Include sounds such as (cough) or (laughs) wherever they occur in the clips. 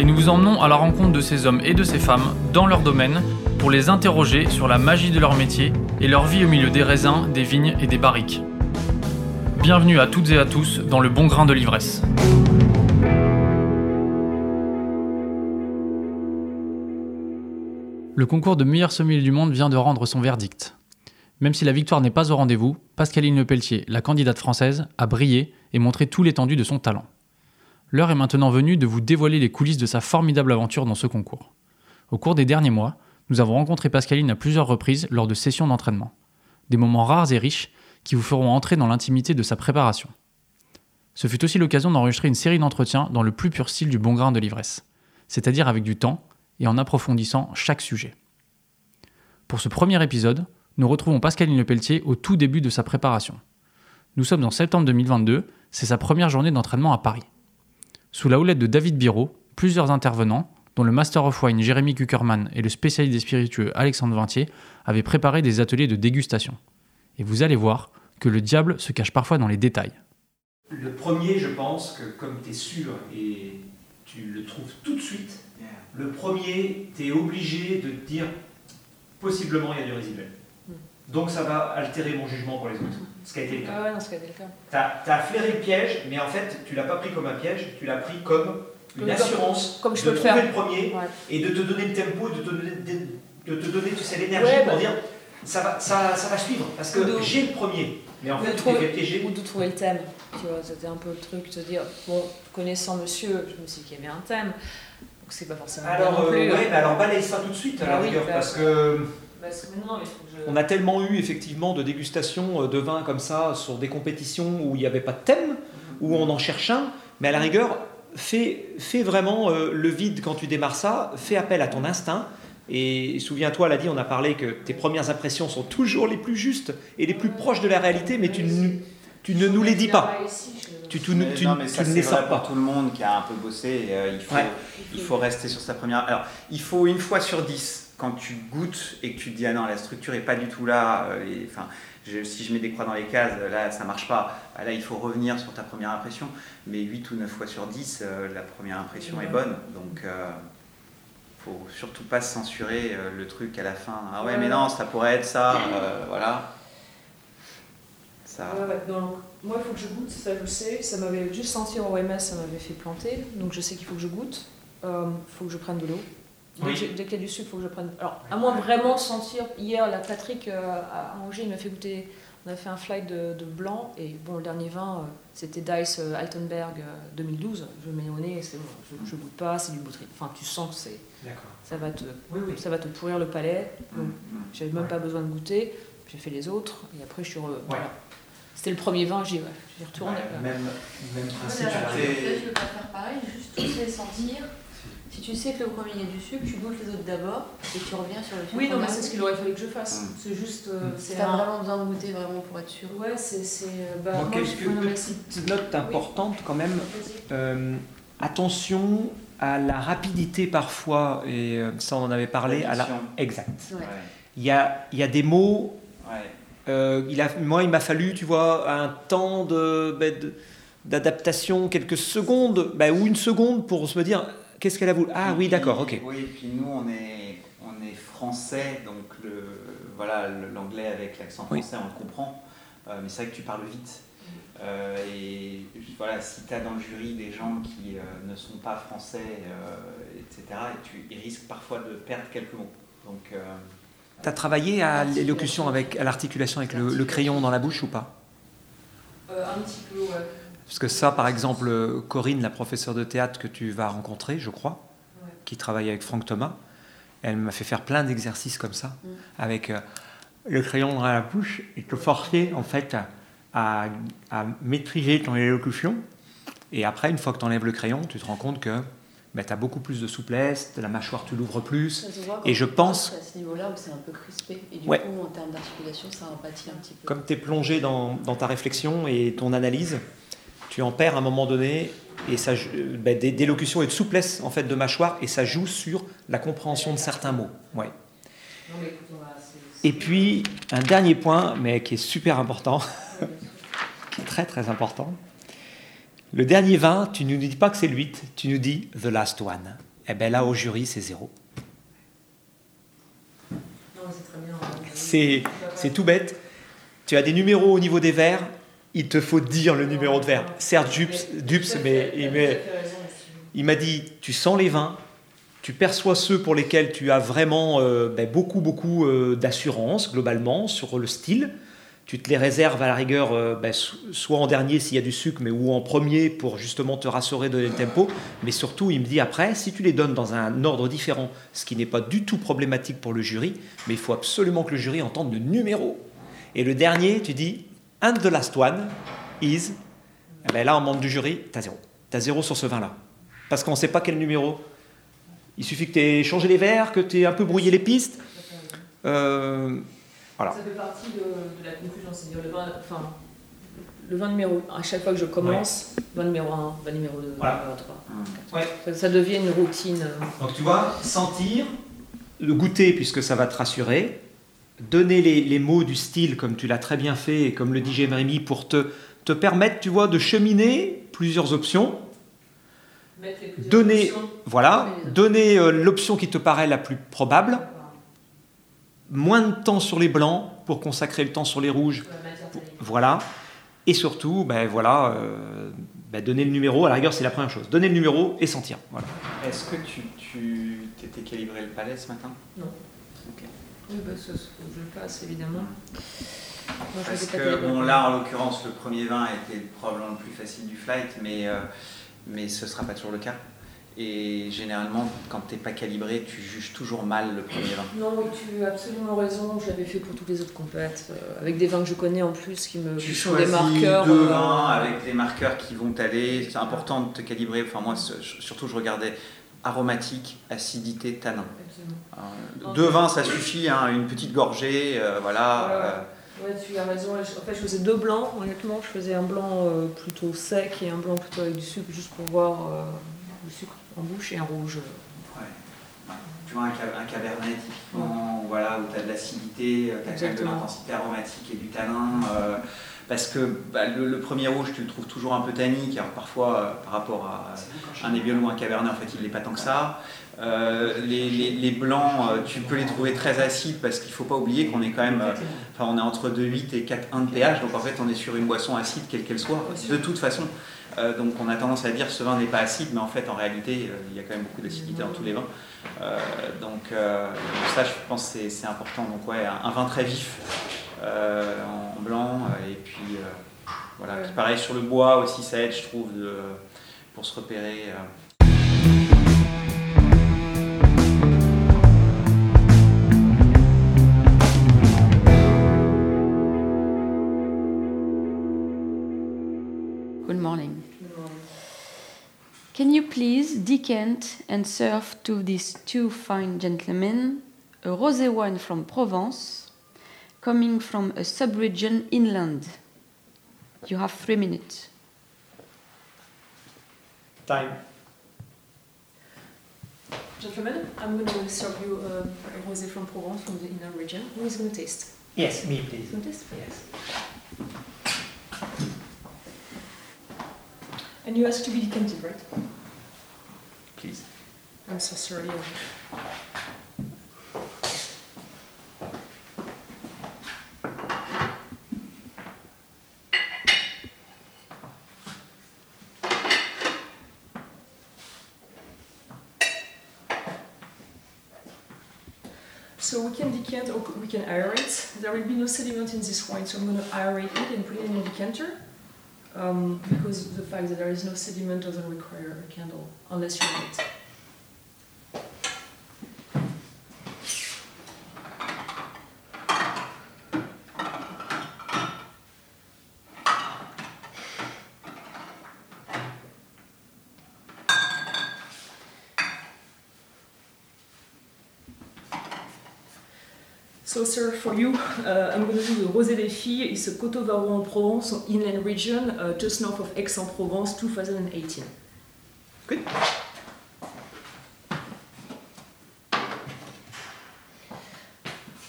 et nous vous emmenons à la rencontre de ces hommes et de ces femmes dans leur domaine pour les interroger sur la magie de leur métier et leur vie au milieu des raisins, des vignes et des barriques. Bienvenue à toutes et à tous dans le bon grain de l'ivresse. Le concours de meilleur sommelier du monde vient de rendre son verdict. Même si la victoire n'est pas au rendez-vous, Pascaline Lepelletier, la candidate française, a brillé et montré tout l'étendue de son talent. L'heure est maintenant venue de vous dévoiler les coulisses de sa formidable aventure dans ce concours. Au cours des derniers mois, nous avons rencontré Pascaline à plusieurs reprises lors de sessions d'entraînement. Des moments rares et riches qui vous feront entrer dans l'intimité de sa préparation. Ce fut aussi l'occasion d'enregistrer une série d'entretiens dans le plus pur style du bon grain de l'ivresse, c'est-à-dire avec du temps et en approfondissant chaque sujet. Pour ce premier épisode, nous retrouvons Pascaline Lepelletier au tout début de sa préparation. Nous sommes en septembre 2022, c'est sa première journée d'entraînement à Paris. Sous la houlette de David Biro, plusieurs intervenants, dont le Master of Wine Jérémy Kuckerman et le spécialiste des spiritueux Alexandre Vintier, avaient préparé des ateliers de dégustation. Et vous allez voir que le diable se cache parfois dans les détails. Le premier, je pense que comme tu es sûr et tu le trouves tout de suite, le premier, tu es obligé de te dire possiblement il y a du résiduel. Donc ça va altérer mon jugement pour les autres. Ce qui a été le cas. Ah ouais, non, ce qui a été le cas. Tu as, flairé le piège, mais en fait, tu l'as pas pris comme un piège, tu l'as pris comme une Comme- assurance comme je de peux trouver faire. le premier Ouais. et de te donner le tempo, de te donner, de, de te donner tu sais, l'énergie Ouais, pour bah- dire ça va, ça, ça va suivre parce que de- j'ai le premier. Mais en fait, tu t'es piéger. Ou de trouver le thème. Tu vois, c'était un peu le truc, de dire, bon, connaissant monsieur, je me suis dit qu'il y avait un thème. Donc c'est pas forcément Alors, non euh, plus. ouais, mais alors balaye ça tout de suite à Bah la oui, rigueur, bah- parce que Parce que mais non, mais faut que je- on a tellement eu effectivement de dégustations euh, de vins comme ça sur des compétitions où il n'y avait pas de thème, où on en cherche un, mais à la rigueur, fais, fais vraiment euh, le vide quand tu démarres ça, fais appel à ton instinct. Et souviens-toi, l'a dit, on a parlé que tes premières impressions sont toujours les plus justes et les plus proches de la réalité, mais tu, ne- tu ne nous les dis pas. Tu, tu, Mais tu- non, mais tu ça, ne les pour pas. tout le monde qui a un peu bossé. euh, il, faut, Ouais. il faut rester sur sa première. Alors, il faut une fois sur dix, quand tu goûtes et que tu te dis ah non, la structure est pas du tout là. euh, enfin, si je mets des croix dans les cases, là, ça marche pas. Bah, là, il faut revenir sur ta première impression. Mais 8 ou 9 fois sur 10, euh, la première impression est bonne. Donc, euh, faut surtout pas censurer euh, le truc à la fin. Ah ouais, mais non, ça pourrait être ça. euh, voilà. Ça. Moi, il faut que je goûte, ça je sais. Ça m'avait juste senti en OMS, ça m'avait fait planter. Donc je sais qu'il faut que je goûte. Il faut que je prenne de l'eau. Dès Oui. qu'il y a du sucre, il faut que je prenne. Alors, à moins vraiment sentir. Hier, la Patrick euh, à Angers, il m'a fait goûter. On a fait un flight de, de blanc. Et bon, le dernier vin, euh, c'était Dice euh, Altenberg euh, 2012. Je le mets au nez, c'est bon. Je, je goûte pas, c'est du bouteille. Enfin, tu sens que c'est, D'accord. ça, va te, Oui, oui. ça va te pourrir le palais. Donc, Mm. j'avais même Ouais. pas besoin de goûter. J'ai fait les autres. Et après, je suis. re- voilà. C'était le premier vin, j'y ouais. Ouais, même, même principe. Je peux pas faire pareil, juste sentir. Si tu sais que le premier il y a du sucre, tu goûtes les autres d'abord et tu reviens sur le sucre. Oui, non, mais c'est ce qu'il aurait fallu que je fasse. Mm. C'est juste. euh, Mm. c'est T'as un- vraiment besoin de goûter vraiment pour être sûr. Ouais, c'est. c'est, euh, bah, Bon, moi, quelques mais petites notes importantes quand même. Euh, attention à la rapidité parfois, et ça on en avait parlé. À la... Exact. Ouais. Il y a, il y a des mots, Ouais. euh, il a, moi il m'a fallu, tu vois, un temps de, ben, de- d'adaptation, quelques secondes, ben, ou une seconde pour se dire qu'est-ce qu'elle a voulu. Ah oui, d'accord, ok. Oui, puis nous, on est, on est français, donc le, voilà, l'anglais avec l'accent Oui. français, on le comprend. Euh, mais c'est vrai que tu parles vite. Euh, et voilà, si tu as dans le jury des gens qui euh, ne sont pas français, euh, etc., et tu, ils risquent parfois de perdre quelques mots. Donc, euh, Tu as travaillé à l'élocution, avec, à l'articulation avec le, le crayon dans la bouche ou pas? Euh, un petit peu, ouais. Parce que ça, par exemple, Corinne, la professeure de théâtre que tu vas rencontrer, je crois, Ouais. qui travaille avec Franck Thomas, elle m'a fait faire plein d'exercices comme ça, Mm. avec euh, le crayon dans la bouche, et te forcer en fait à, maîtriser ton élocution. Et après, une fois que tu enlèves le crayon, tu te rends compte que ben, tu as beaucoup plus de souplesse, la mâchoire tu l'ouvres plus. Et je pense- à ce niveau-là où c'est un peu crispé. Et du Ouais. coup, en termes d'articulation, ça empathie un petit peu. Comme tu es plongé dans, dans ta réflexion et ton analyse, tu en perds à un moment donné et ça, euh, ben, des- d'élocution et de souplesse en fait de mâchoire et ça joue sur la compréhension de certains mots. Ouais. Et puis un dernier point, mais qui est super important, (laughs) qui est très très important. Le dernier vin, tu ne nous dis pas que c'est le 8, tu nous dis the last one. Et bien là au jury c'est zéro. C'est c'est tout bête. Tu as des numéros au niveau des verres, il te faut dire le numéro de verre. Certes, Dups, Dups mais, met- il m'a dit, tu sens les vins, tu perçois ceux pour lesquels tu as vraiment euh, ben, beaucoup, beaucoup euh, d'assurance globalement sur le style. Tu te les réserves à la rigueur, euh, ben, so- soit en dernier s'il y a du sucre, mais ou en premier pour justement te rassurer de le tempo. Mais surtout, il me dit après, si tu les donnes dans un ordre différent, ce qui n'est pas du tout problématique pour le jury, mais il faut absolument que le jury entende le numéro. Et le dernier, tu dis, and the last one is, eh ben là, en membre du jury, tu as zéro. Tu as zéro sur ce vin-là. Parce qu'on ne sait pas quel numéro. Il suffit que tu aies changé les verres, que tu aies un peu brouillé les pistes. Euh, Voilà. Ça fait partie de, de la confusion, c'est-à-dire le vin, enfin, le vin numéro, à chaque fois que je commence, vin numéro 1, vin numéro 2, Voilà. vin numéro 3. Ouais. Ça, ça devient une routine. euh, Donc tu vois, sentir, le goûter puisque ça va te rassurer, donner les, les mots du style comme tu l'as très bien fait et comme le dit Jérémy pour te, te permettre, tu vois, de cheminer plusieurs options. plusieurs Donner, options. voilà, donner euh, l'option qui te paraît la plus probable, moins de temps sur les blancs pour consacrer le temps sur les rouges, voilà, et surtout, ben voilà, euh, ben donner le numéro, à la rigueur c'est la première chose, donner le numéro et sentir. Voilà. Est-ce que tu, tu t'étais calibré le palais ce matin? Oui, bah, ça, ça, je passe évidemment. Moi, Parce que, bon, là, en l'occurrence, le premier vin était probablement le plus facile du flight, mais, euh, mais ce ne sera pas toujours le cas. Et généralement, quand tu n'es pas calibré, tu juges toujours mal le premier vin. Non, oui, tu as absolument raison. Je l'avais fait pour toutes les autres compètes, euh, avec des vins que je connais en plus qui me Tu sont des choisis marqueurs. deux euh, vins avec des marqueurs qui vont t'aller. C'est important de te calibrer. Enfin, moi, surtout, je regardais aromatique, acidité, tanin. Euh, deux vins, ça suffit, hein, une petite gorgée, euh, voilà. Ouais, ouais. euh, Ouais, tu as raison. En fait, je faisais deux blancs, honnêtement. Je faisais un blanc euh, plutôt sec et un blanc plutôt avec du sucre, juste pour voir euh, le sucre en bouche et un rouge. euh. Tu vois, un, un cabernet, typiquement, voilà, où tu as de l'acidité, tu as quand même de l'intensité aromatique et du tanin. Parce que bah, le, le premier rouge, tu le trouves toujours un peu tannique. Alors parfois, euh, par rapport à un Nebbiolo ou un cabernet, en fait, il n'est pas tant que ça. Euh, les, les- les blancs, euh, tu peux les trouver très acides parce qu'il ne faut pas oublier qu'on est quand même, enfin, on est entre 2,8 et 4,1 de pH, donc en fait, on est sur une boisson acide, quelle qu'elle soit, de toute façon. Euh, donc on a tendance à dire ce vin n'est pas acide, mais en fait, en réalité, euh, il y a quand même beaucoup d'acidité dans tous les vins. Euh, donc, ça, je pense que c'est- c'est important. Donc ouais, un, un vin très vif euh, en blanc, euh, et puis euh, voilà, Ouais. Puis pareil sur le bois aussi, ça aide, je trouve, de- pour se repérer. euh. Good morning. Can you please decant and serve to these two fine gentlemen a rosé wine from Provence, coming from a sub-region inland? You have three minutes. Time. Gentlemen, I'm going to serve you uh, a rosé from Provence from the inner region. Who is going to taste? Yes, me please. Going to taste? Yes. And you asked to be decanted, right? Please. I'm so sorry. So we can decant or we can aerate. There will be no sediment in this wine, so I'm going to aerate it and put it in a decanter. Um, because the fact that there is no sediment doesn't require a candle unless you light. So, sir, for you, uh, I'm going to do the Rosé des Filles. It's a Coteau Varro en Provence, inland region, uh, just north of Aix-en-Provence, 2018. Good.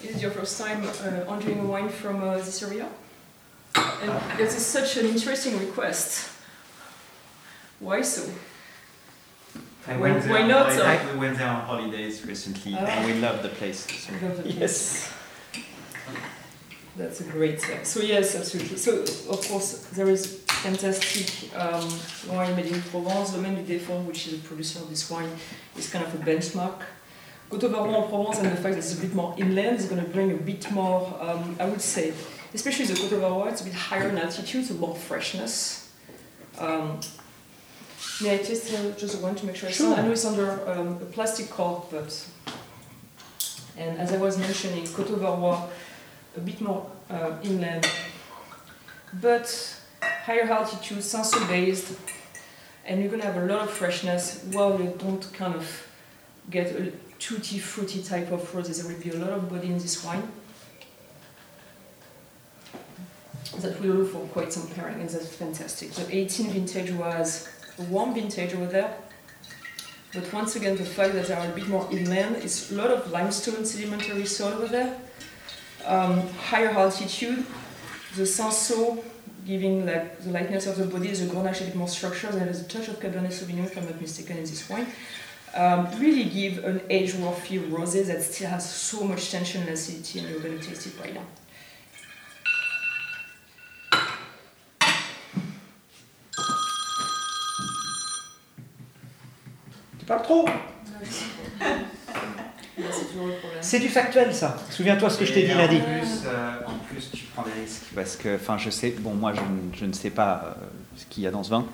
Is it your first time uh, enjoying a wine from uh, this area? And this is such an interesting request. Why so? I Why- went there why on not, holiday- uh, We went there on holidays recently, Ah. and we love the place. so- love the (laughs) Yes. That's a great thing. So yes, absolutely. So of course there is fantastic um, wine made in Provence. Domaine du Défend, which is a producer of this wine, is kind of a benchmark. Coteau Varron en Provence and the fact that it's a bit more inland is going to bring a bit more, um, I would say, especially the Coteau Varron, it's a bit higher in altitude, so more freshness. Um, may I taste uh, just one to make sure? Sure. I know it's under um, a plastic cork, but and as I was mentioning, Coteau Varrois a bit more uh, inland, but higher altitude, sensor based, and you're gonna have a lot of freshness while you don't kind of get a tutti fruity type of roses. There will be a lot of body in this wine. That will look for quite some pairing, and that's fantastic. The 18 vintage was a warm vintage over there. But once again, the fact that they are a bit more inland, it's a lot of limestone sedimentary soil over there um, higher altitude, the senso giving like the lightness of the body, the grenache a bit more structured, and there's a touch of Cabernet Sauvignon, if I'm not mistaken, in this wine. Um, really give an age-worthy rosé that still has so much tension and acidity, and you're going to taste it right now. Tu trop toujours le problème. C'est du factuel, ça. Souviens-toi ce que je t'ai dit lundi. En plus, euh, en plus, tu prends des risques. Parce que, enfin, je sais, bon, moi, je, ne- je ne sais pas euh, ce qu'il y a dans ce vin,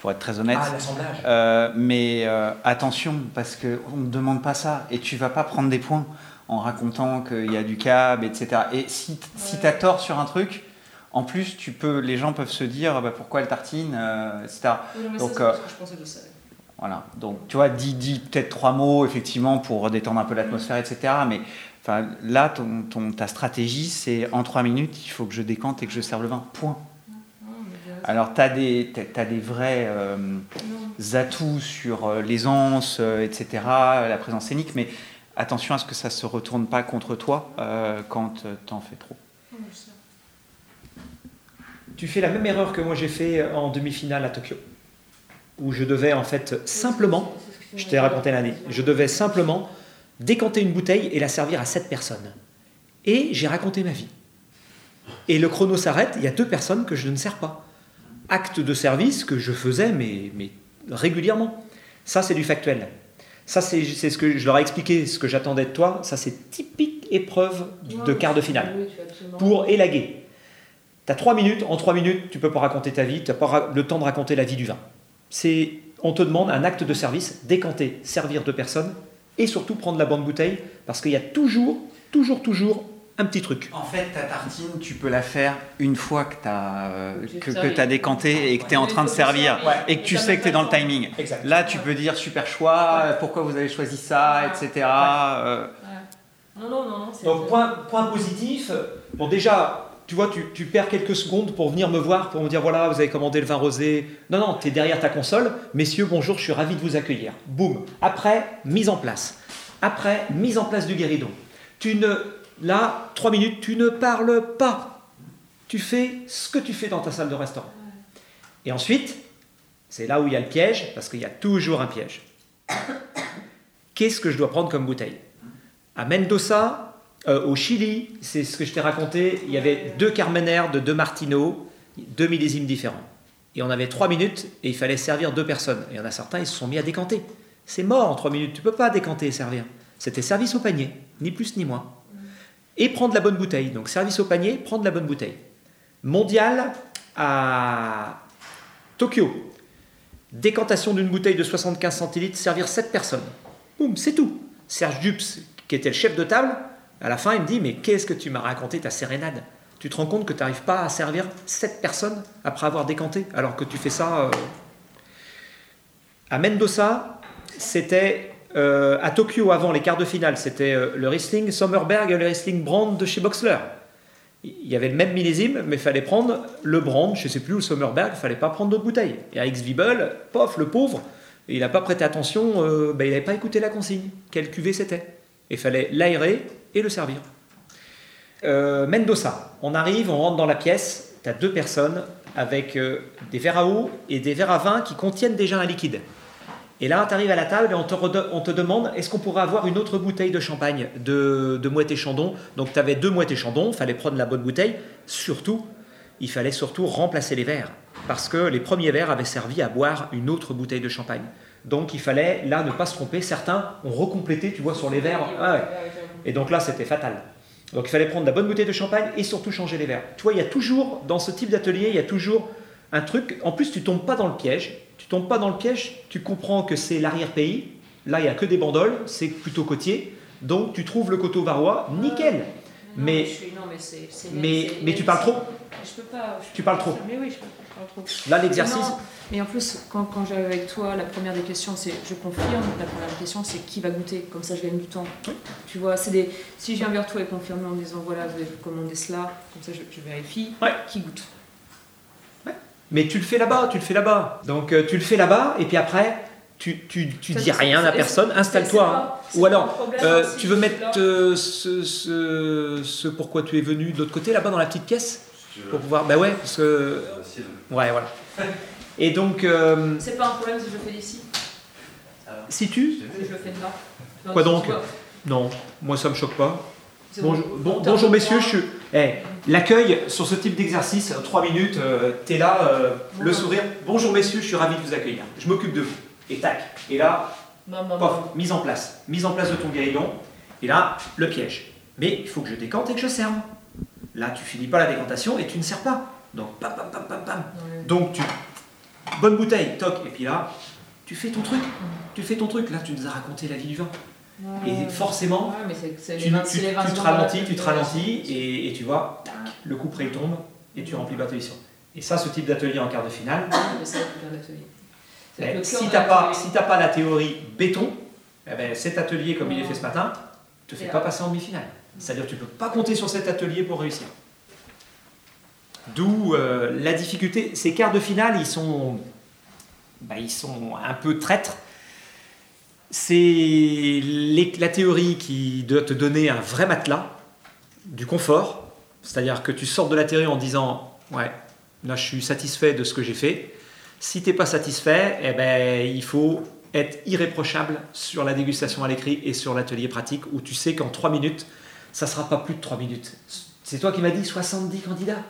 pour être très honnête. Ah, l'assemblage. Euh, mais euh, attention, parce qu'on ne demande pas ça. Et tu vas pas prendre des points en racontant qu'il y a du cab, etc. Et si, si tu as tort sur un truc, en plus, tu peux, les gens peuvent se dire bah, pourquoi elle tartine, euh, etc. Oui, non, mais Donc, ça, c'est euh, que je pensais de ça. Voilà. Donc, tu vois, dis, dis peut-être trois mots, effectivement, pour détendre un peu l'atmosphère, etc. Mais enfin, là, ton, ton- ta stratégie, c'est en trois minutes, il faut que je décante et que je serve le vin. Point. Alors, tu as des, t'as- t'as des vrais euh, atouts sur euh, l'aisance, euh, etc., la présence scénique, mais attention à ce que ça ne se retourne pas contre toi euh, quand tu en fais trop. Tu fais la même erreur que moi j'ai fait en demi-finale à Tokyo, où je devais en fait simplement, je t'ai raconté l'année, je devais simplement décanter une bouteille et la servir à 7 personnes. Et j'ai raconté ma vie. Et le chrono s'arrête, il y a deux personnes que je ne sers pas. Acte de service que je faisais, mais, mais régulièrement. Ça, c'est du factuel. Ça, c'est ce que je leur ai expliqué, ce que j'attendais de toi. Ça, c'est typique épreuve de quart de finale absolument pour élaguer. Tu as trois minutes, en trois minutes, tu peux pas raconter ta vie, tu n'as pas le temps de raconter la vie du vin. C'est, on te demande un acte de service, décanter, servir deux personnes, et surtout prendre la bonne bouteille, parce qu'il y a toujours, toujours, toujours un petit truc. En fait, ta tartine, tu peux la faire une fois que tu as, J'ai que, que t'as décanté et que tu es en train de servir Ouais. et que tu sais que tu es dans le timing. Exact. Là, tu peux dire super choix, pourquoi vous avez choisi ça, etc. Euh, Ouais. Non, non, non, non. c'est- Donc, point, point positif, bon déjà, tu vois, tu, perds quelques secondes pour venir me voir, pour me dire, voilà, vous avez commandé le vin rosé. Non, non, tu es derrière ta console. Messieurs, bonjour, je suis ravi de vous accueillir. Boum. Après, mise en place. Après, mise en place du guéridon. Tu ne, là, trois minutes, tu ne parles pas. Tu fais ce que tu fais dans ta salle de restaurant. Et ensuite, c'est là où il y a le piège, parce qu'il y a toujours un piège. (coughs) Qu'est-ce que je dois prendre comme bouteille? À Mendoza, euh, au Chili, c'est ce que je t'ai raconté, il y avait deux Carmener de deux Martino, deux millésimes différents. Et on avait trois minutes et il fallait servir deux personnes. Et il y en a certains, ils se sont mis à décanter. C'est mort en trois minutes, tu peux pas décanter et servir. C'était service au panier, ni plus ni moins. Et prendre la bonne bouteille. Donc service au panier, prendre la bonne bouteille. Mondial à Tokyo. Décantation d'une bouteille de 75 centilitres, servir 7 personnes. Boum, c'est tout. Serge Dupes, qui était le chef de table, à la fin, il me dit Mais qu'est-ce que tu m'as raconté ta sérénade? Tu te rends compte que tu n'arrives pas à servir 7 personnes après avoir décanté, alors que tu fais ça. euh, À Mendoza, c'était euh, à Tokyo, avant les quarts de finale, c'était euh, le Riesling Sommerberg et le Riesling Brand de chez Boxler. Il y avait le même millésime, mais il fallait prendre le Brand, je ne sais plus, ou le Sommerberg, il fallait pas prendre d'autres bouteilles. Et à X-Vibel, pof, le pauvre, il n'a pas prêté attention, ben, il n'avait pas écouté la consigne, quelle cuvée c'était? Il fallait l'aérer et le servir. Euh, Mendoza, on arrive, on rentre dans la pièce, tu as deux personnes avec euh, des verres à eau et des verres à vin qui contiennent déjà un liquide. Et là, tu arrives à la table et on te, demande est-ce qu'on pourrait avoir une autre bouteille de champagne de, de Moët et Chandon? Donc tu avais deux Moët et Chandon, il fallait prendre la bonne bouteille. Surtout, il fallait surtout remplacer les verres. Parce que les premiers verres avaient servi à boire une autre bouteille de champagne. Donc il fallait là ne pas se tromper. Certains ont recomplété, tu vois, sur les verres. Ah ouais. Et donc là, c'était fatal. Donc il fallait prendre la bonne bouteille de champagne et surtout changer les verres. Tu vois, il y a toujours, dans ce type d'atelier, il y a toujours un truc. En plus, tu tombes pas dans le piège. Tu tombes pas dans le piège, tu comprends que c'est l'arrière-pays. Là, il n'y a que des bandoles, c'est plutôt côtier. Donc tu trouves le coteau varois, nickel. Mais- mais, Mais, tu parles trop. Je peux pas. Tu parles trop. Mais oui, je, parle trop. Là, l'exercice. Mais en plus, quand, quand j'arrive avec toi, la première des questions, c'est je confirme. La première des questions, c'est qui va goûter. Comme ça, je gagne du temps. Tu vois, c'est des. Si je viens vers toi et confirmer en disant voilà, vous avez commandé cela, comme ça, je, vérifie qui goûte. Mais tu le fais là-bas, tu le fais là-bas. Donc euh, tu le fais là-bas, et puis après, tu, tu, tu Ça, dis rien à personne, installe-toi. hein. Ou alors, problème, euh, si tu veux mettre euh, ce, ce, ce pourquoi tu es venu de l'autre côté, là-bas dans la petite caisse Pour pouvoir. Bah ouais, parce que. Ouais, voilà. Et donc, euh, C'est pas un problème si je le fais d'ici, si tu. si je le fais de là. Non, Quoi donc Non, moi ça me choque pas. Bonjour, bon. messieurs, je suis. Eh, L'accueil sur ce type d'exercice, 3 minutes, euh, t'es là, euh, le sourire. Bonjour messieurs, je suis ravi de vous accueillir. Je m'occupe de vous. Et tac. Et là, Pof, mise en place. Mise en place de ton guéridon. Et là, le piège. Mais il faut que je décante et que je serve. Là, tu finis pas la décantation et tu ne sers pas. Donc, pam, pam, pam, pam, pam. Donc, tu. Bonne bouteille, toc. Et puis là, tu fais ton truc. Tu fais ton truc. Là, tu nous as raconté la vie du vin. Ouais. Et forcément, Ouais, mais tu, les vingt- tu- c'est les vingt tu te ralentis, tu te ralentis et, et tu vois, tac, le coup près tombe et tu remplis pas ta mission. Et ça, ce type d'atelier en quart de finale, Mais Eh, si de t'as pas, si la théorie béton, eh ben, cet atelier comme il est fait ce matin, te fait pas passer en demi-finale. C'est-à-dire que tu peux pas compter sur cet atelier pour réussir. D'où euh, la difficulté. Ces quarts de finale, ils sont, bah, ils sont un peu traîtres. C'est la théorie qui doit te donner un vrai matelas, du confort. C'est-à-dire que tu sors de la théorie en disant Ouais, là je suis satisfait de ce que j'ai fait. Si tu n'es pas satisfait, eh ben, il faut être irréprochable sur la dégustation à l'écrit et sur l'atelier pratique où tu sais qu'en 3 minutes, ça ne sera pas plus de 3 minutes. C'est toi qui m'as dit 70 candidats.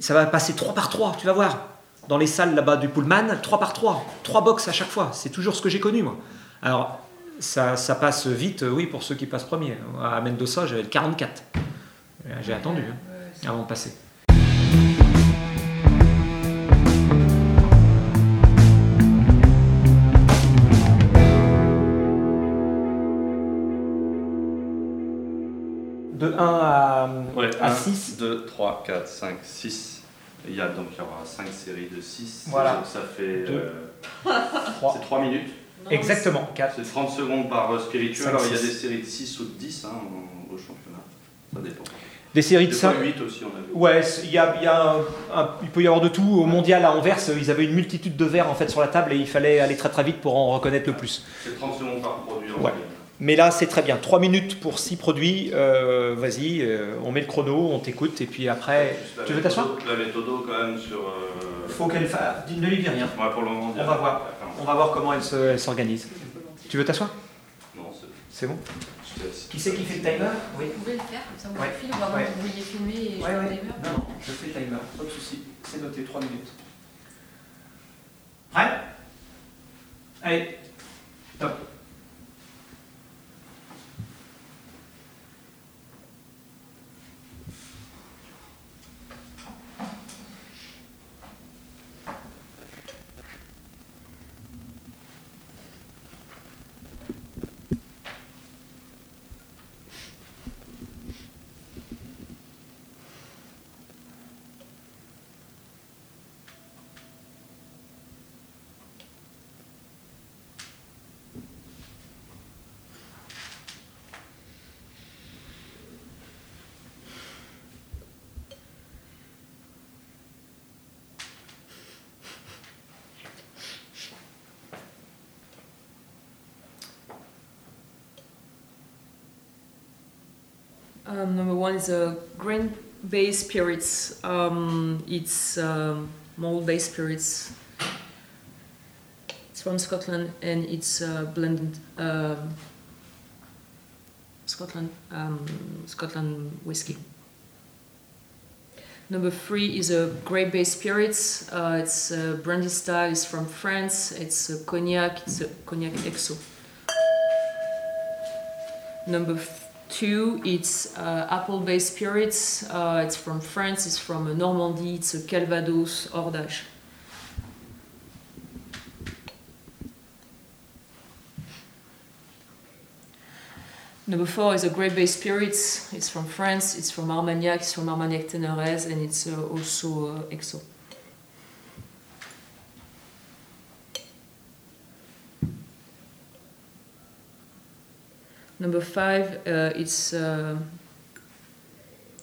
Ça va passer 3 par 3, tu vas voir. Dans les salles là-bas du Pullman, 3 par 3. 3 box à chaque fois. C'est toujours ce que j'ai connu, moi. Alors, ça, ça passe vite, euh, oui, pour ceux qui passent premier. À Mendoza, j'avais le 44. J'ai attendu hein, avant de passer. 1 à, Ouais, à 1, 6. 2, 3, 4, 5, 6. Il y a donc il y aura 5 séries de 6. Voilà. Donc ça fait. Euh, 3. c'est 3 minutes. Non, Exactement, 4. C'est 30 secondes par euh, spiritueux. Cinq, Alors il y a des séries de 6 ou de 10 hein, au championnat. Ça dépend. Des séries de Des 5. fois 8 aussi, on a vu. Ouais, il y a, il y a un- un- il peut y avoir de tout. Au mondial à Anvers, ils avaient une multitude de verres en fait sur la table et il fallait aller très très vite pour en reconnaître le plus. C'est 30 secondes par produit. en Ouais. fait. Mais là, c'est très bien. 3 minutes pour 6 produits. euh, Vas-y, euh, on met le chrono, on t'écoute et puis après. Tu veux t'asseoir La méthode quand même sur. euh, Faut qu'elle fasse. Ne lui dis rien. Ouais, pour le moment. On va voir. On va voir comment elle se- elle s'organise. Tu veux t'asseoir? Non, c'est. C'est bon. Qui c'est qui fait le timer? Oui. Vous pouvez le faire, comme ça vous Ouais. le vraiment Ouais. vous vouliez filmer et je Ouais, fais ouais. le timer. Non, non, je fais le timer, pas de souci. C'est noté, 3 minutes. Prêt? Allez, top. Um, number one is a grain-based spirits. Um, it's um, malt-based spirits. It's from Scotland and it's uh, blended um Scotland um, Scotland whiskey. Number three is a grape-based spirits. Uh, it's uh, brandy style. It's from France. It's a cognac. It's a cognac exo. Number two, it's uh, apple-based spirits. Uh, it's from France. It's from Normandy. It's a Calvados Ordage. Number four is a grape-based spirits. It's from France. It's from Armagnac. It's from Armagnac Ténérez, and it's uh, also uh, exo. Number five, uh, it's uh,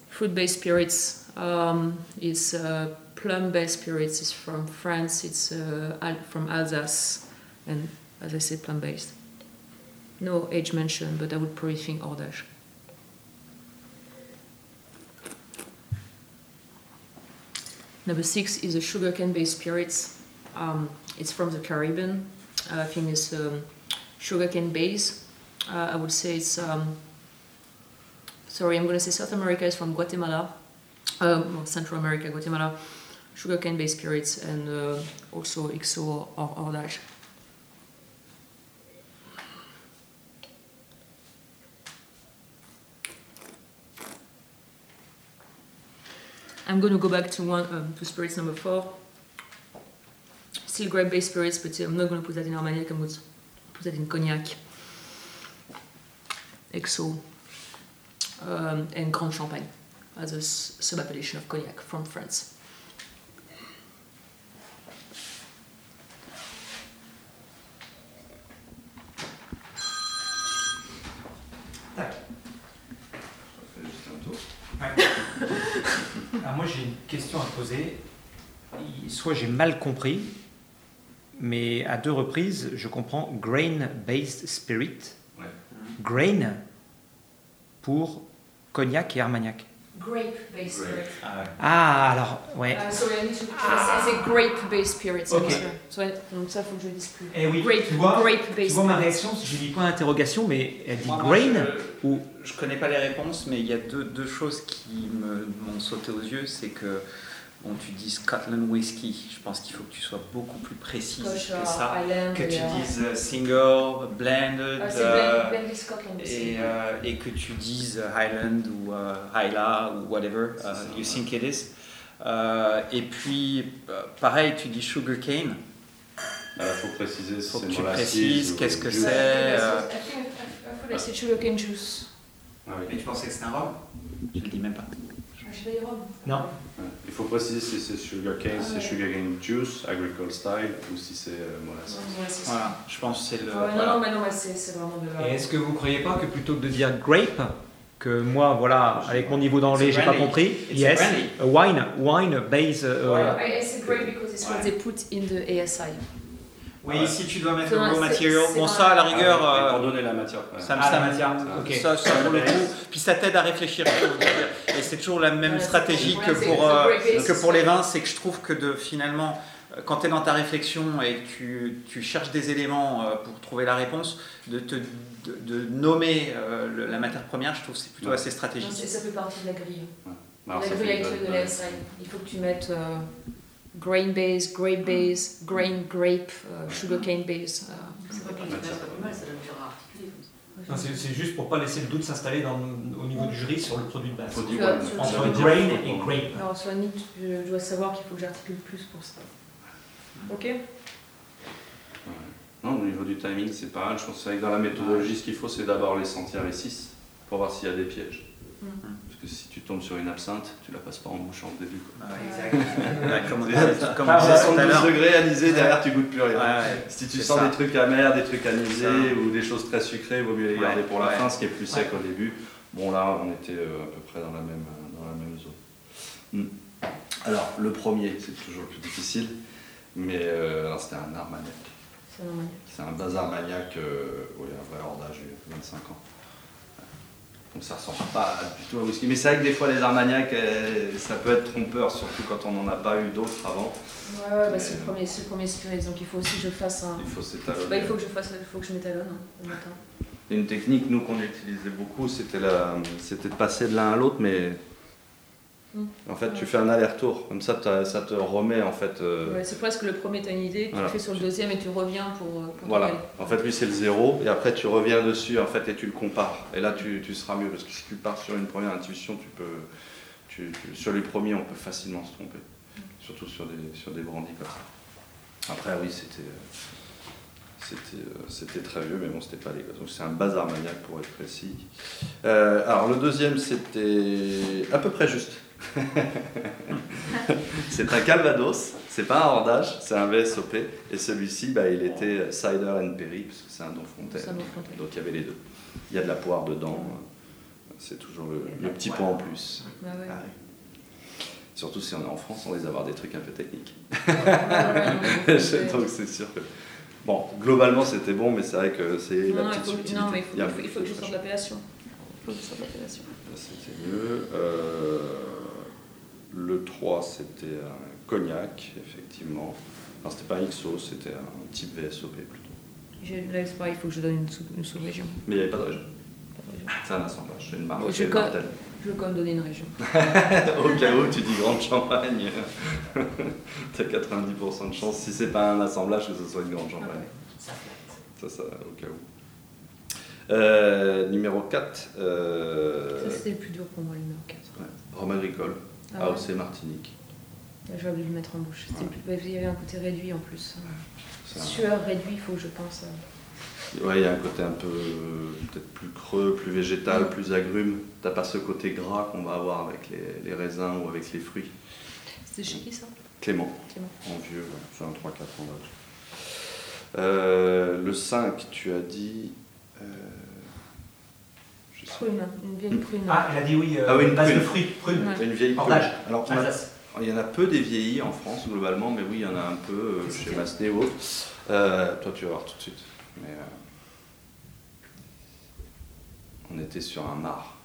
fruit-based spirits. Um, it's uh, plum-based spirits. It's from France. It's from Alsace, and as I said, plum-based. No age mentioned, but I would probably think Hordage. Number six is a sugarcane-based spirits. Um, it's from the Caribbean. Uh, I think it's um, sugarcane base. Uh, I would say it's. Um, sorry, I'm going to say South America is from Guatemala. Um, Central America, Guatemala. Sugarcane-based spirits and uh, also XO or Hordage. I'm going to go back to one um, to spirits number four. Still grape-based spirits, but I'm not going to put that in Armagnac. I'm going to put that in cognac, XO, um, and Grand Champagne as a s- sub-appellation of cognac from France. Tour. Alors moi j'ai une question à te poser. Soit j'ai mal compris, mais à deux reprises je comprends grain-based spirit. Grain pour cognac et armagnac. Grape-based Grape. spirit. Ah ouais. Ah alors ouais. Uh, sorry, I need to c'est grape-based spirits. Ok. bien sûr. So, donc ça, faut que je dise plus. Eh oui, Grape, tu vois, Tu vois ma spirits. réaction, j'ai mis point d'interrogation, mais elle dit Moi, moi, grain je- ou Je connais pas les réponses, mais il y a deux, deux choses qui m'ont sauté aux yeux. C'est que bon, tu dis Scotland Whisky. Je pense qu'il faut que tu sois beaucoup plus précise Scotch, que uh, ça. Highland, Que tu et, euh, dises euh, single, blended, ah, c'est euh, Blend- Blended et, euh, et que tu dises Highland ou euh, Hyla ou whatever C'est uh, ça, you ouais. think it is. Euh, et puis, pareil, tu dis sugarcane. Il faut préciser si Faut c'est que tu précises qu'est-ce que c'est. I think I- I thought I said sugarcane juice. Ah oui. Mais tu pensais que c'était un rhum? Je le dis même pas. Non. Ouais. Il faut préciser si c'est sugarcane, Ah si c'est ouais. sugarcane juice, agricole style, ou si c'est euh, molasses. Ouais. Voilà, je pense que c'est le. Ouais, voilà. Non, non, mais non, mais c'est vraiment de la. Et est-ce que vous croyez pas que plutôt que de dire grape, que moi, voilà, avec mon niveau d'anglais, j'ai pas compris. It's yes, wine, wine base. uh, Voilà. I, said grape because it's what Ouais. they put in the ASI. Oui, si tu dois mettre le raw material, c'est bon ça à la la- rigueur, Ah, euh, pour donner la matière première. ça me Ah, la ça- matière, ça- ok. Ça, ça pour le coup, puis ça t'aide à réfléchir. Et c'est toujours la même Ouais, stratégie que ouais, pour euh, que pour les vins, c'est que je trouve que de finalement, quand tu es dans ta réflexion et que tu, tu cherches des éléments euh, pour trouver la réponse, de te de, de nommer euh, le- la matière première, je trouve que c'est plutôt Ouais. assez stratégique. ça fait partie de la grille. Alors, la grille avec le de. Il faut que tu mettes euh, grain base, grape base, grain, grape, euh, sugarcane base. euh, C'est juste pour pas laisser le doute s'installer au niveau du jury sur le produit de base. Entre grain et grape. Alors, je dois savoir qu'il faut que j'articule plus pour ça. Ok Non, au niveau du timing, c'est pas mal. Je pense que dans la méthodologie, ce qu'il faut, c'est d'abord les sentir les 6 pour voir s'il y a des pièges. Mm. Parce que si tu tombes sur une absinthe, tu la passes pas en bouche au début. Quoi. Ouais, exact. (laughs) Ouais, comme on disait, comme on Ah, disait tout à 72 l'heure. degrés anisé, derrière tu goûtes plus rien. Ouais, ouais. Si tu sens ça. des trucs amers, des trucs anisés ou des choses très sucrées, il vaut mieux les Ouais, garder pour la ouais. fin, ce qui est plus sec au début. Bon là, on était euh, à peu près dans la même, dans la même zone. Hmm. Alors, le premier, c'est toujours le plus difficile, mais euh, alors, c'était un armagnac. C'est un bazar maniaque, euh, oui, un vrai hordage, 25 ans. Donc ça ressemble pas du tout au whisky. Mais c'est vrai que des fois les armagnacs, euh, ça peut être trompeur, surtout quand on n'en a pas eu d'autres avant. Ouais, ouais, bah, c'est le premier, c'est le premier spirit, donc il faut aussi que je fasse un. Il faut s'étalonner. Bah, il faut que je fasse, il faut que je m'étalonne hein, le matin. Une technique, nous, qu'on utilisait beaucoup, c'était la- c'était de passer de l'un à l'autre, mais Mm. en fait, tu fais un aller-retour. Comme ça, ça te remet, en fait. euh, Ouais, c'est presque le premier, t'as une idée, tu Voilà. le fais sur le deuxième et tu reviens pour. euh, pour Voilà. aller. En fait, lui, c'est le zéro, et après, tu reviens dessus, en fait, et tu le compares. Et là, tu, tu seras mieux, parce que si tu pars sur une première intuition, tu peux. tu- tu- sur les premiers, on peut facilement se tromper. Surtout sur des, sur des brandis comme ça. Après, oui, c'était. euh, C'était, c'était très vieux, mais bon, c'était pas l'Écosse. Donc, c'est un bazar maniaque pour être précis. Euh, alors, le deuxième, c'était à peu près juste. (laughs) c'est un Calvados, c'est pas un hordage, c'est un VSOP. Et celui-ci, bah, il était Cider and Perry, parce que c'est un Don Fontaine. Donc, il y avait les deux. Il y a de la poire dedans. C'est toujours le, le petit point en plus. Bah ouais. Ah Surtout si on est en France, on risque d'avoir des trucs un peu techniques. Donc c'est sûr que. Bon, globalement c'était bon, mais c'est vrai que c'est la non, il petite faut, subtilité. non, mais il faut, y a- il faut, il faut que je sorte l'appellation. Il faut que je sorte l'appellation. C'était mieux. Euh, le 3, c'était un cognac, effectivement. Alors c'était pas un XO, c'était un type VSOP plutôt. J'ai- Là, c'est pareil, il faut que je donne une, sous, une sous-région. Mais il n'y avait pas de région. C'est un assemblage, c'est une marque. Je c'est co- Martel. Je veux quand même donner une région. (laughs) Au cas où tu dis grande champagne, (laughs) t'as 90% de chance, si c'est pas un assemblage, que ce soit une grande champagne. Ah Ça, ça, au cas où. Euh, numéro 4, euh, Ça, c'était le plus dur pour moi, le numéro 4. ouais, Rhum agricole, Ah ouais. AOC Martinique. J'avais oublié de le mettre en bouche. Plus- Il y avait un côté réduit en plus. C'est un- Sueur réduit, il faut que je pense. à- Ouais, il y a un côté un peu peut-être plus creux, plus végétal, plus agrume. T'as pas ce côté gras qu'on va avoir avec les, les raisins ou avec les fruits. C'était chez qui ça? Clément, Clément. en vieux, ouais, c'est un 3-4 ans d'âge. Euh, le 5, tu as dit. Euh, Prune, une vieille prune. Ah, elle a dit oui, euh, Ah oui, une base de prune. fruits, prune. Ouais. une vieille prune. Alors, on a- il y en a peu des vieillis en France globalement, mais oui, il y en a un peu euh, chez Massenet ou autre. Euh, toi, tu vas voir tout de suite. Mais, euh, on était sur un mar.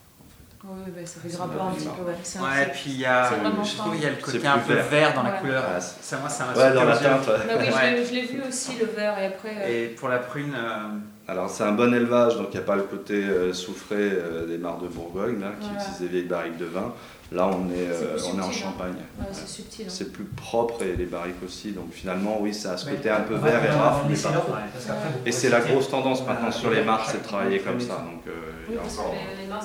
Oui, bah, ça fait un fait petit peu, ouais. C'est un Ouais, c'est- puis il y a, c'est vraiment je trouve il y a le C'est côté un peu vert. vert dans la Ouais. couleur. Ah, Ça, moi, ça m'a Ouais, dans la teinte. ouais. Oui, je l'ai- je l'ai vu aussi le vert et après. euh, Et pour la prune, euh, Alors c'est un bon élevage, donc il n'y a pas le côté euh, soufré euh, des mares de Bourgogne là, qui Voilà. utilisent des vieilles barriques de vin. Là on est, euh, on est en hein. Champagne. ouais, c'est subtil. hein. C'est plus propre et les barriques aussi, donc finalement oui ça a ce côté un peu vert et on va raf, en mais Et c'est la grosse tendance maintenant sur les mares, c'est de travailler comme ça. Donc euh, il Oui, y a parce encore. que les, les mains,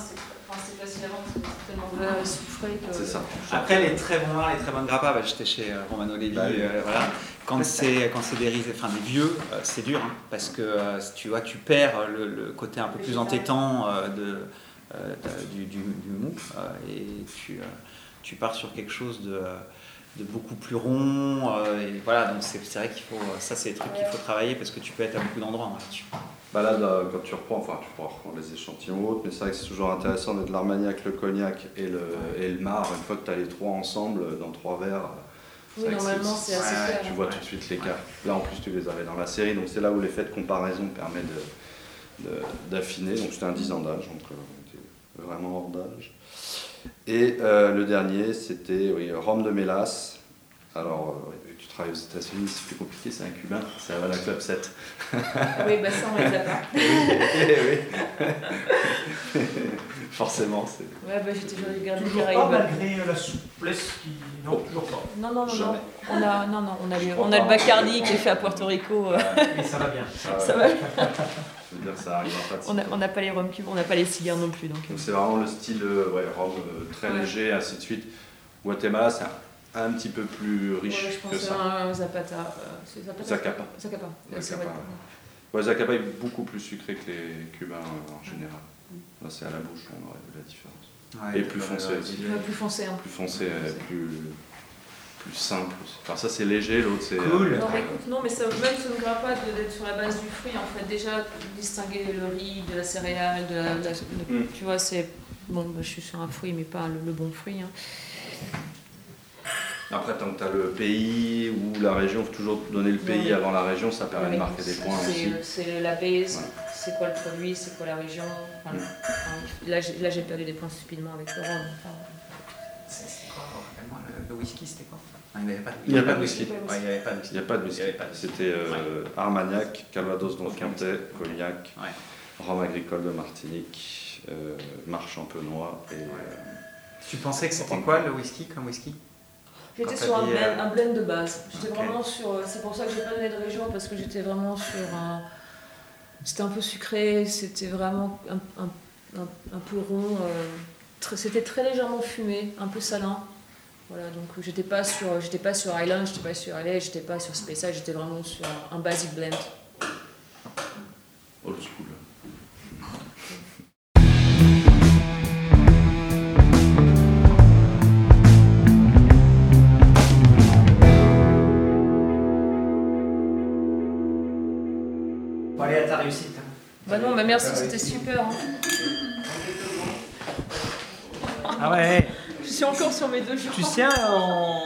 c'est ça. Après, les très bons vins, les très bonnes grappas, bah, j'étais chez euh, Romano Levi, Bah oui. euh, voilà. Quand c'est quand c'est des enfin des vieux, euh, c'est dur, hein, parce que euh, tu vois, tu perds le, le côté un peu plus entêtant euh, de, euh, de- du, du, du mou, euh, et tu, euh, tu pars sur quelque chose de, de beaucoup plus rond, euh, et voilà. Donc c'est vrai qu'il faut, ça c'est des trucs qu'il faut travailler parce que tu peux être à beaucoup d'endroits hein. Bah là, quand tu reprends, enfin tu pourras reprendre les échantillons autres, mais c'est vrai que c'est toujours intéressant d'être l'armagnac, le cognac et le, et le mar. Une fois que tu as les trois ensemble dans trois verres, Oui, vrai que normalement, c'est assez clair. tu vois tout de suite l'écart. Là en plus tu les avais dans la série, donc c'est là où l'effet de comparaison permet de- de- d'affiner. Donc c'était un 10 ans d'âge, donc euh, on était vraiment hors d'âge. Et euh, le dernier, c'était oui, Rhum de Mélas. Alors, euh, travailles aux États-Unis, c'est plus compliqué, c'est un cubain, c'est Havana Club 7. (laughs) Oui, bah ça, on les a pas. (laughs) Eh oui. (laughs) Forcément, c'est. Ouais, bah j'ai toujours regardé les Toujours pas malgré la souplesse qui. Non, toujours pas. Non, non, non. On a, non, non, on a, le, on a le Bacardi qui est fait à Puerto Rico. euh, Et ça va bien. Ça va. Je veux dire, ça arrive en pratique. On n'a on pas les rhum cubes, on n'a pas les cigares non plus. Donc, euh. Donc c'est vraiment le style euh, ouais, rhum euh, très Ouais. léger, ainsi de suite. Guatemala, c'est un, un petit peu plus riche Ouais, je que pense ça. à un Zapata. euh, Zapata Zacapa. Zacapa. Ouais, Zacapa. Ouais, Zacapa est beaucoup plus sucré que les cubains euh, en général. Là, c'est à la bouche, on aurait vu la différence. Et plus foncé plus foncé. Hein. Plus foncé, plus, plus simple. aussi. Enfin, ça c'est léger, l'autre c'est. Cool. euh, Non, mais écoute, non, mais ça, même ça ne va pas d'être sur la base du fruit. En fait, déjà, distinguer le riz de la céréale, de la, de la- de- Mm. tu vois, c'est. Bon, bah, je suis sur un fruit, mais pas le, le bon fruit. hein. Après, tant que tu as le pays ou la région, faut toujours donner le pays avant la région, ça permet de marquer des points c'est- aussi. C'est la base, Ouais. c'est quoi le produit, c'est quoi la région. enfin, Mm. enfin, là, j'ai- perdu des points stupidement avec le rhum. enfin. C'est quoi Rappelle-moi, le, le whisky, c'était quoi? Non, Il n'y avait pas de Il pas whisky. Ouais, il n'y avait pas de Il whisky. n'y a pas de. Il. C'était euh, Armagnac, Calvados donc. Quintet, Cognac, Ouais. Rhum agricole de Martinique, euh, Marche champenois et. euh, Tu pensais que c'était quoi le whisky comme whisky? J'étais sur un blend, euh, un blend de base. J'étais vraiment sur. euh, C'est pour ça que j'ai pas donné de région parce que j'étais vraiment sur un. C'était un peu sucré, c'était vraiment un, un- un- peu rond. euh, c'était très légèrement fumé, un peu salin. Voilà, donc j'étais pas sur, j'étais pas sur Island, j'étais pas sur LA, j'étais pas sur Speyside, j'étais vraiment sur un, un basic blend. old school. Ta réussite. hein. Bah non, mais merci, c'était super. hein. Ah ouais, Je suis encore sur mes deux jours. tu sais, on,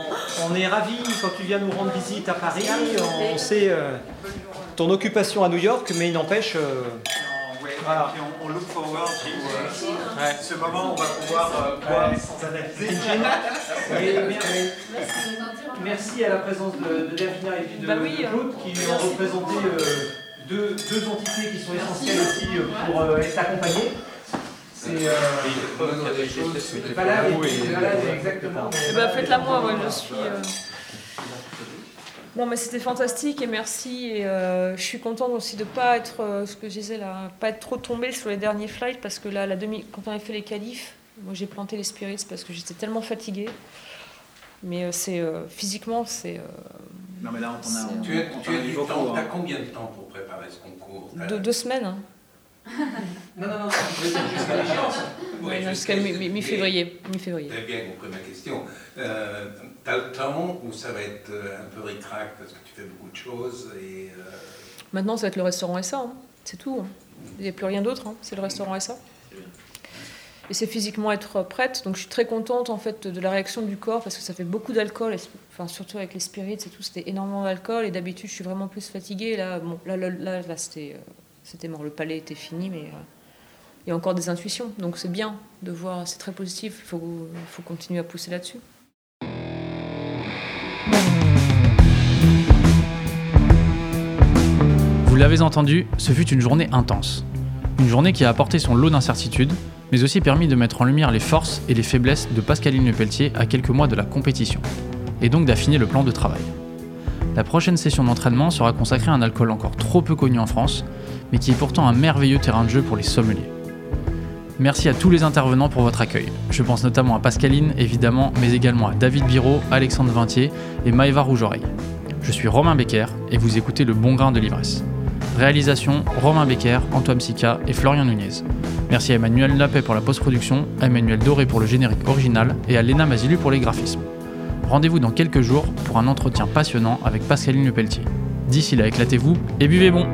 on est ravis quand tu viens nous rendre visite à Paris. On sait euh, ton occupation à New York, mais il n'empêche. euh, Voilà. Et puis on, on look forward to euh, Ouais. ce moment où on va pouvoir euh, boire sans analyser. (laughs) Et merci, merci à la présence de, de Davina et puis de, Bah oui, de Claude qui ont représenté euh, deux, deux entités qui sont essentielles aussi euh, pour euh, être accompagnées. C'est euh, exactement. Faites-la moi, moi je suis. euh, Non mais c'était fantastique et merci et euh, je suis contente aussi de pas être euh, ce que je disais là, pas être trop tombée sur les derniers flights parce que là la demi quand on a fait les qualifs, moi j'ai planté les spirits parce que j'étais tellement fatiguée. Mais euh, c'est euh, physiquement c'est euh, Non mais là on a, on, Tu as, on tu as a du temps, hein. combien de temps pour préparer ce concours T'as- deux, semaines. hein. (laughs) Non, non, non, jusqu'à l'échéance. Oui, Ouais, jusqu'à mi- mi- mi-février. Mi-février. T'as bien compris ma question. Euh, t'as le temps où ça va être un peu ric-rac parce que tu fais beaucoup de choses et... euh, Maintenant ça va être le restaurant SA, hein. c'est tout. hein. Il n'y a plus rien d'autre, hein. c'est le restaurant SA. Et c'est physiquement être prête. Donc je suis très contente en fait de la réaction du corps parce que ça fait beaucoup d'alcool, enfin surtout avec les spirits et tout, c'était énormément d'alcool et d'habitude je suis vraiment plus fatiguée. Là, bon, là, là, là, là, c'était, euh, c'était mort, le palais était fini, mais euh, il y a encore des intuitions. Donc c'est bien de voir, c'est très positif. Il faut, faut continuer à pousser là-dessus. Vous l'avez entendu, ce fut une journée intense. Une journée qui a apporté son lot d'incertitudes, mais aussi permis de mettre en lumière les forces et les faiblesses de Pascaline Lepelletier à quelques mois de la compétition, et donc d'affiner le plan de travail. La prochaine session d'entraînement sera consacrée à un alcool encore trop peu connu en France, mais qui est pourtant un merveilleux terrain de jeu pour les sommeliers. Merci à tous les intervenants pour votre accueil. Je pense notamment à Pascaline, évidemment, mais également à David Biro, Alexandre Vintier et Maëva Rougeoreille. Je suis Romain Becker et vous écoutez Le Bon Grain de l'Ivresse. Réalisation Romain Becker, Antoine Sica et Florian Nunez. Merci à Emmanuel Lapet pour la post-production, à Emmanuel Doré pour le générique original et à Léna Mazilu pour les graphismes. Rendez-vous dans quelques jours pour un entretien passionnant avec Pascaline Lepelletier. D'ici là, éclatez-vous et buvez bon